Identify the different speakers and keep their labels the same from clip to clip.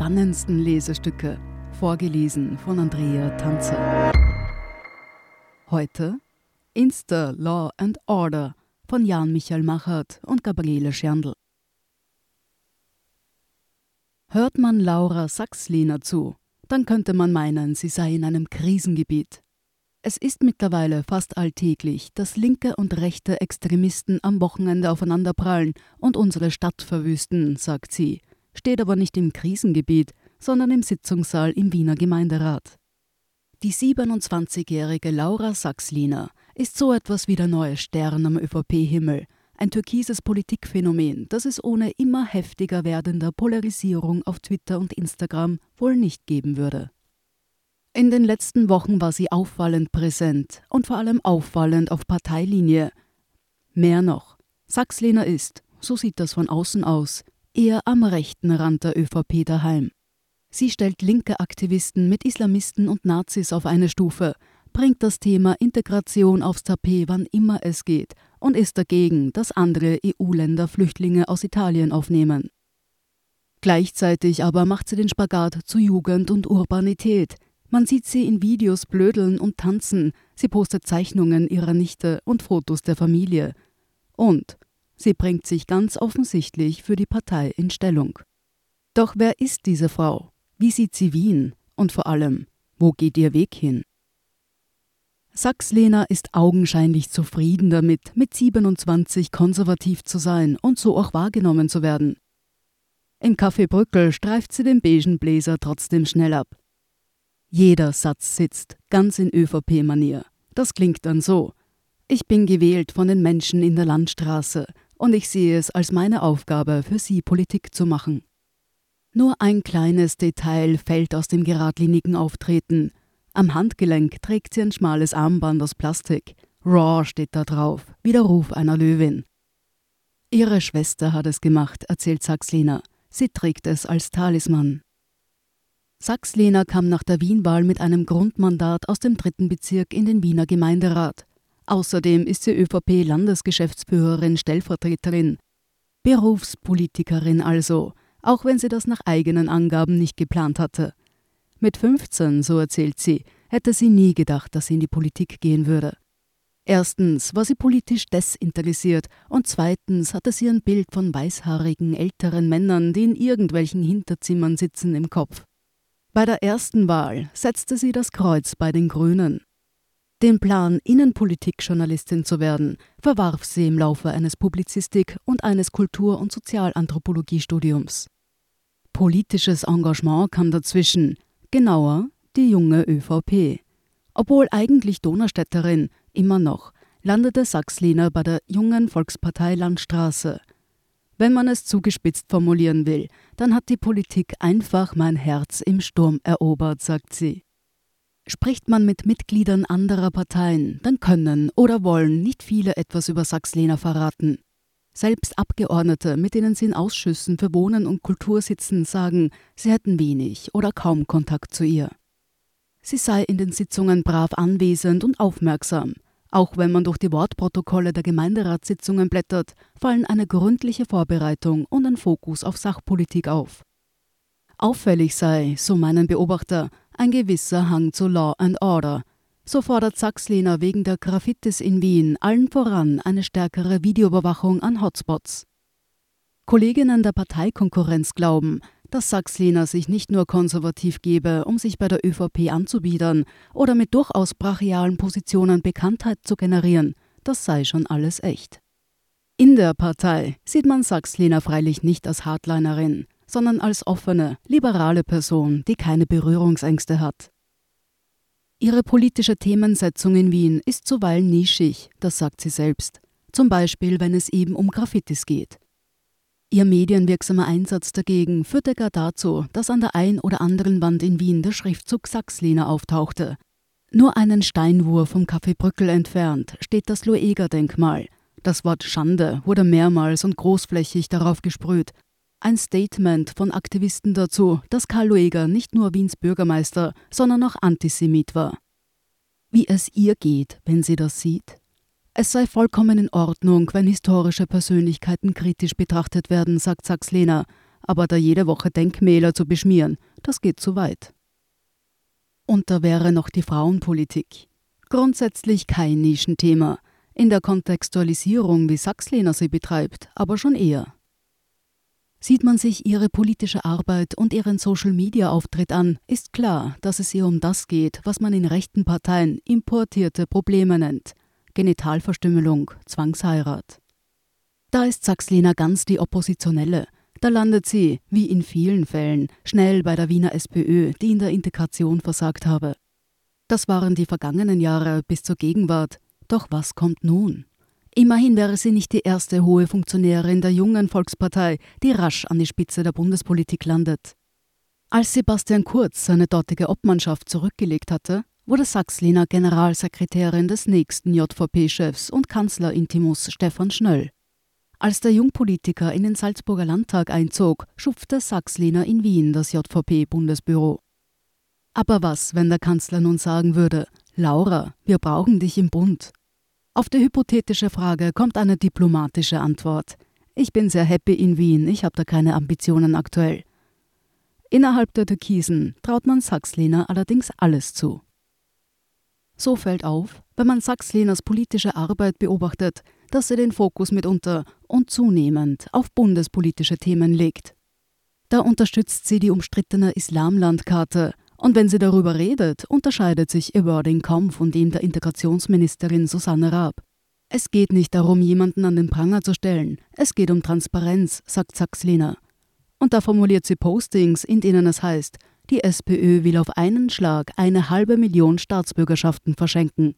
Speaker 1: Spannendsten Lesestücke, vorgelesen von Andrea Tanzer. Heute Insta Law and Order von Jan Michael Machert und Gabriele Scherndl. Hört man Laura Sachsliner zu, dann könnte man meinen, sie sei in einem Krisengebiet. Es ist mittlerweile fast alltäglich, dass linke und rechte Extremisten am Wochenende aufeinanderprallen und unsere Stadt verwüsten, sagt sie, steht aber nicht im Krisengebiet, sondern im Sitzungssaal im Wiener Gemeinderat. Die 27-jährige Laura Sachsliner ist so etwas wie der neue Stern am ÖVP-Himmel, ein türkises Politikphänomen, das es ohne immer heftiger werdender Polarisierung auf Twitter und Instagram wohl nicht geben würde. In den letzten Wochen war sie auffallend präsent und vor allem auffallend auf Parteilinie. Mehr noch, Sachslehner ist, so sieht das von außen aus, eher am rechten Rand der ÖVP daheim. Sie stellt linke Aktivisten mit Islamisten und Nazis auf eine Stufe, bringt das Thema Integration aufs Tapet, wann immer es geht, und ist dagegen, dass andere EU-Länder Flüchtlinge aus Italien aufnehmen. Gleichzeitig aber macht sie den Spagat zu Jugend und Urbanität, man sieht sie in Videos blödeln und tanzen, sie postet Zeichnungen ihrer Nichte und Fotos der Familie. Und sie bringt sich ganz offensichtlich für die Partei in Stellung. Doch wer ist diese Frau? Wie sieht sie Wien? Und vor allem, wo geht ihr Weg hin? Sachs-Lena ist augenscheinlich zufrieden damit, mit 27 konservativ zu sein und so auch wahrgenommen zu werden. Im Café Brückel streift sie den beigen Bläser trotzdem schnell ab. Jeder Satz sitzt, ganz in ÖVP-Manier. Das klingt dann so. Ich bin gewählt von den Menschen in der Landstraße und ich sehe es als meine Aufgabe, für sie Politik zu machen. Nur ein kleines Detail fällt aus dem geradlinigen Auftreten. Am Handgelenk trägt sie ein schmales Armband aus Plastik. Raw steht da drauf, wie der Ruf einer Löwin. Ihre Schwester hat es gemacht, erzählt Saxlina. Sie trägt es als Talisman. Sachs-Lehner kam nach der Wienwahl mit einem Grundmandat aus dem dritten Bezirk in den Wiener Gemeinderat. Außerdem ist sie ÖVP-Landesgeschäftsführerin Stellvertreterin. Berufspolitikerin also, auch wenn sie das nach eigenen Angaben nicht geplant hatte. Mit 15, so erzählt sie, hätte sie nie gedacht, dass sie in die Politik gehen würde. Erstens war sie politisch desinteressiert und zweitens hatte sie ein Bild von weißhaarigen älteren Männern, die in irgendwelchen Hinterzimmern sitzen, im Kopf. Bei der ersten Wahl setzte sie das Kreuz bei den Grünen. Den Plan, Innenpolitikjournalistin zu werden, verwarf sie im Laufe eines Publizistik- und eines Kultur- und Sozialanthropologiestudiums. Politisches Engagement kam dazwischen, genauer die junge ÖVP. Obwohl eigentlich Donaustädterin, immer noch, landete Sachsliner bei der jungen Volkspartei Landstraße, wenn man es zugespitzt formulieren will, dann hat die Politik einfach mein Herz im Sturm erobert, sagt sie. Spricht man mit Mitgliedern anderer Parteien, dann können oder wollen nicht viele etwas über Sachs-Lehner verraten. Selbst Abgeordnete, mit denen sie in Ausschüssen für Wohnen und Kultur sitzen, sagen, sie hätten wenig oder kaum Kontakt zu ihr. Sie sei in den Sitzungen brav anwesend und aufmerksam, auch wenn man durch die Wortprotokolle der Gemeinderatssitzungen blättert, fallen eine gründliche Vorbereitung und ein Fokus auf Sachpolitik auf. Auffällig sei, so meinen Beobachter, ein gewisser Hang zu Law and Order. So fordert Sachslehner wegen der Graffitis in Wien allen voran eine stärkere Videoüberwachung an Hotspots. Kolleginnen der Parteikonkurrenz glauben, dass Sachs-Lehner sich nicht nur konservativ gebe, um sich bei der ÖVP anzubiedern oder mit durchaus brachialen Positionen Bekanntheit zu generieren, das sei schon alles echt. In der Partei sieht man Sachs-Lehner freilich nicht als Hardlinerin, sondern als offene, liberale Person, die keine Berührungsängste hat. Ihre politische Themensetzung in Wien ist zuweilen nischig, das sagt sie selbst. Zum Beispiel, wenn es eben um Graffitis geht. Ihr medienwirksamer Einsatz dagegen führte gar dazu, dass an der ein oder anderen Wand in Wien der Schriftzug Sachslehner auftauchte. Nur einen Steinwurf vom Café Brückel entfernt steht das Loeger-Denkmal. Das Wort Schande wurde mehrmals und großflächig darauf gesprüht. Ein Statement von Aktivisten dazu, dass Karl Loeger nicht nur Wiens Bürgermeister, sondern auch Antisemit war. Wie es ihr geht, wenn sie das sieht? Es sei vollkommen in Ordnung, wenn historische Persönlichkeiten kritisch betrachtet werden, sagt Sachs-Lehner. aber da jede Woche Denkmäler zu beschmieren, das geht zu weit. Und da wäre noch die Frauenpolitik. Grundsätzlich kein Nischenthema, in der Kontextualisierung, wie Sachslehner sie betreibt, aber schon eher. Sieht man sich ihre politische Arbeit und ihren Social-Media-Auftritt an, ist klar, dass es ihr um das geht, was man in rechten Parteien importierte Probleme nennt. Genitalverstümmelung, Zwangsheirat. Da ist Sachslena ganz die Oppositionelle. Da landet sie, wie in vielen Fällen, schnell bei der Wiener SPÖ, die in der Integration versagt habe. Das waren die vergangenen Jahre bis zur Gegenwart. Doch was kommt nun? Immerhin wäre sie nicht die erste hohe Funktionärin der jungen Volkspartei, die rasch an die Spitze der Bundespolitik landet. Als Sebastian Kurz seine dortige Obmannschaft zurückgelegt hatte, wurde Sachslina Generalsekretärin des nächsten JVP-Chefs und Kanzlerintimus Stefan Schnöll. Als der Jungpolitiker in den Salzburger Landtag einzog, schupfte Sachslina in Wien das JVP-Bundesbüro. Aber was, wenn der Kanzler nun sagen würde, Laura, wir brauchen dich im Bund? Auf die hypothetische Frage kommt eine diplomatische Antwort. Ich bin sehr happy in Wien, ich habe da keine Ambitionen aktuell. Innerhalb der Türkisen traut man Sachslehner allerdings alles zu. So fällt auf, wenn man Sachslehners politische Arbeit beobachtet, dass sie den Fokus mitunter und zunehmend auf bundespolitische Themen legt. Da unterstützt sie die umstrittene Islamlandkarte und wenn sie darüber redet, unterscheidet sich ihr Wording kaum von dem der Integrationsministerin Susanne Raab. Es geht nicht darum, jemanden an den Pranger zu stellen, es geht um Transparenz, sagt Sachslina. Und da formuliert sie Postings, in denen es heißt, die SPÖ will auf einen Schlag eine halbe Million Staatsbürgerschaften verschenken.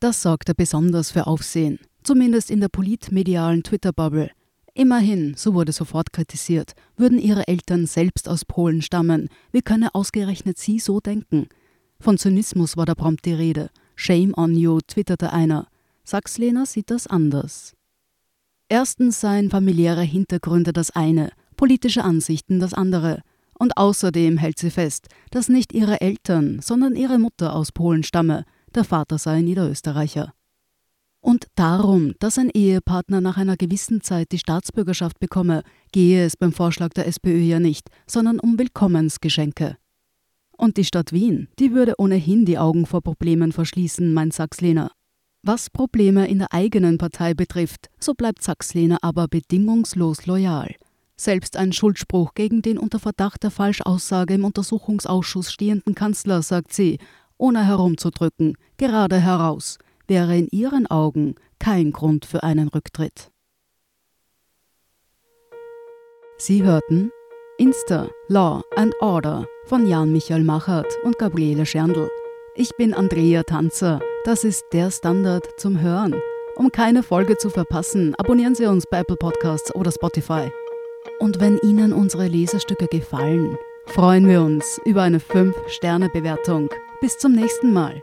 Speaker 1: Das sorgte besonders für Aufsehen, zumindest in der politmedialen Twitter-Bubble, Immerhin, so wurde sofort kritisiert, würden ihre Eltern selbst aus Polen stammen. Wie könne ausgerechnet sie so denken? Von Zynismus war da prompt die Rede. Shame on you, twitterte einer. Sachslehner sieht das anders. Erstens seien familiäre Hintergründe das eine, politische Ansichten das andere. Und außerdem hält sie fest, dass nicht ihre Eltern, sondern ihre Mutter aus Polen stamme, der Vater sei Niederösterreicher. Und darum, dass ein Ehepartner nach einer gewissen Zeit die Staatsbürgerschaft bekomme, gehe es beim Vorschlag der SPÖ ja nicht, sondern um Willkommensgeschenke. Und die Stadt Wien, die würde ohnehin die Augen vor Problemen verschließen, meint Sachs-Lehner. Was Probleme in der eigenen Partei betrifft, so bleibt Sachs-Lehner aber bedingungslos loyal. Selbst ein Schuldspruch gegen den unter Verdacht der Falschaussage im Untersuchungsausschuss stehenden Kanzler, sagt sie, ohne herumzudrücken, gerade heraus – wäre in ihren Augen kein Grund für einen Rücktritt. Sie hörten Insta Law and Order von Jan Michael Machert und Gabriele Scherndl. Ich bin Andrea Tanzer. Das ist der Standard zum Hören. Um keine Folge zu verpassen, abonnieren Sie uns bei Apple Podcasts oder Spotify. Und wenn Ihnen unsere Lesestücke gefallen, freuen wir uns über eine 5-Sterne-Bewertung. Bis zum nächsten Mal.